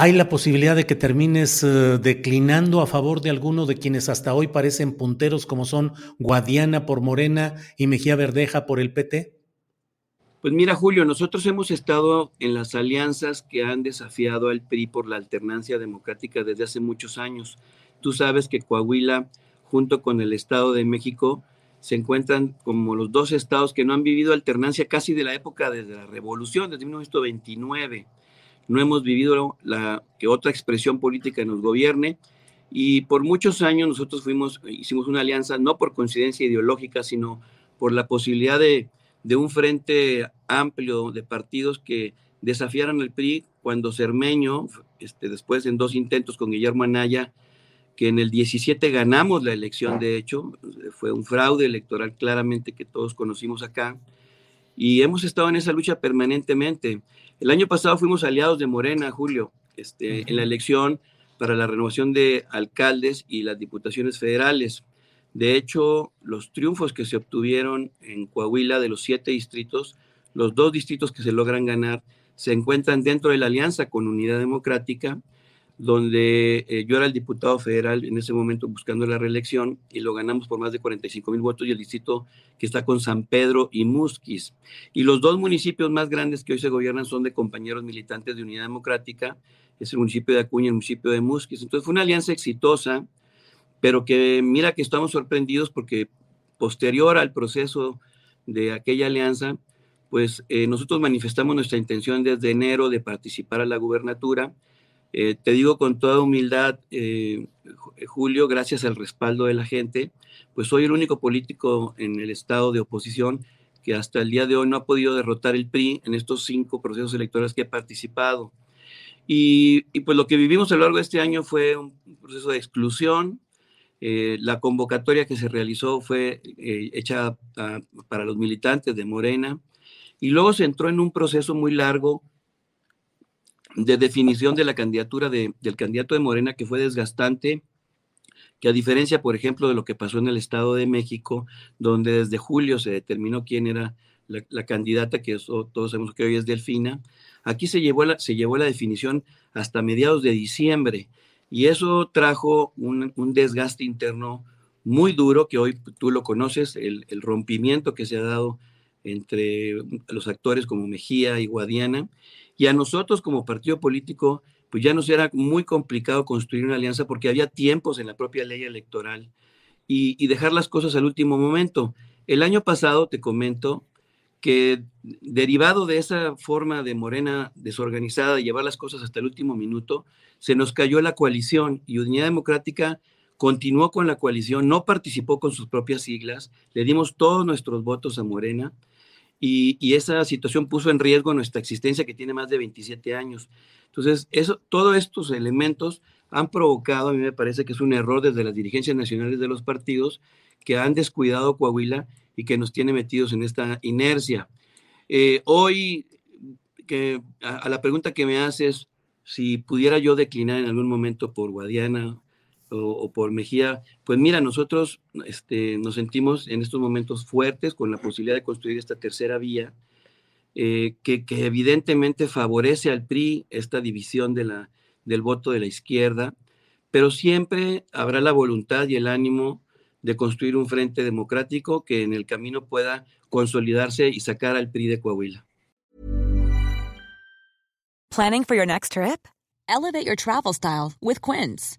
hay la posibilidad de que termines uh, declinando a favor de alguno de quienes hasta hoy parecen punteros, como son Guadiana por Morena y Mejía Verdeja por el PT? Pues mira, Julio, nosotros hemos estado en las alianzas que han desafiado al PRI por la alternancia democrática desde hace muchos años. Tú sabes que Coahuila, junto con el Estado de México, se encuentran como los dos estados que no han vivido alternancia casi de la época desde la revolución, desde 1929 no hemos vivido la, que otra expresión política nos gobierne y por muchos años nosotros fuimos, hicimos una alianza no por coincidencia ideológica, sino por la posibilidad de, de un frente amplio de partidos que desafiaran al PRI cuando Cermeño, este, después en dos intentos con Guillermo Anaya, que en el 17 ganamos la elección, de hecho, fue un fraude electoral claramente que todos conocimos acá, y hemos estado en esa lucha permanentemente. El año pasado fuimos aliados de Morena, Julio, este, en la elección para la renovación de alcaldes y las diputaciones federales. De hecho, los triunfos que se obtuvieron en Coahuila de los siete distritos, los dos distritos que se logran ganar, se encuentran dentro de la alianza con Unidad Democrática donde eh, yo era el diputado federal en ese momento buscando la reelección y lo ganamos por más de 45 mil votos y el distrito que está con San Pedro y Musquis. Y los dos municipios más grandes que hoy se gobiernan son de compañeros militantes de Unidad Democrática, es el municipio de Acuña y el municipio de Musquis. Entonces fue una alianza exitosa, pero que mira que estamos sorprendidos porque posterior al proceso de aquella alianza, pues eh, nosotros manifestamos nuestra intención desde enero de participar a la gubernatura, eh, te digo con toda humildad, eh, Julio, gracias al respaldo de la gente, pues soy el único político en el estado de oposición que hasta el día de hoy no ha podido derrotar el PRI en estos cinco procesos electorales que he participado. Y, pues lo que vivimos a lo largo de este año fue un proceso de exclusión. Eh, la convocatoria que se realizó fue hecha para los militantes de Morena y luego se entró en un proceso muy largo de definición de la candidatura del candidato de Morena que fue desgastante, que a diferencia, por ejemplo, de lo que pasó en el Estado de México, donde desde julio se determinó quién era la, candidata, que todos sabemos que hoy es Delfina, aquí se llevó, la, se llevó la definición hasta mediados de diciembre, y eso trajo un, desgaste interno muy duro, que hoy tú lo conoces, el rompimiento que se ha dado entre los actores como Mejía y Guadiana, y a nosotros como partido político, pues ya nos era muy complicado construir una alianza porque había tiempos en la propia ley electoral y, dejar las cosas al último momento. El año pasado, te comento, que derivado de esa forma de Morena desorganizada de llevar las cosas hasta el último minuto, se nos cayó la coalición y Unidad Democrática continuó con la coalición, no participó con sus propias siglas, le dimos todos nuestros votos a Morena y, esa situación puso en riesgo nuestra existencia que tiene más de 27 años. Entonces, eso, todos estos elementos han provocado, a mí me parece que es un error desde las dirigencias nacionales de los partidos que han descuidado Coahuila y que nos tiene metidos en esta inercia. Eh, hoy, que, a, la pregunta que me haces, si pudiera yo declinar en algún momento por Guadiana o, por Mejía, pues mira, nosotros este, nos sentimos en estos momentos fuertes con la posibilidad de construir esta tercera vía, eh, que, evidentemente favorece al PRI esta división de la, del voto de la izquierda, pero siempre habrá la voluntad y el ánimo de construir un frente democrático que en el camino pueda consolidarse y sacar al PRI de Coahuila. Planning for your next trip? Elevate your travel style with Quince.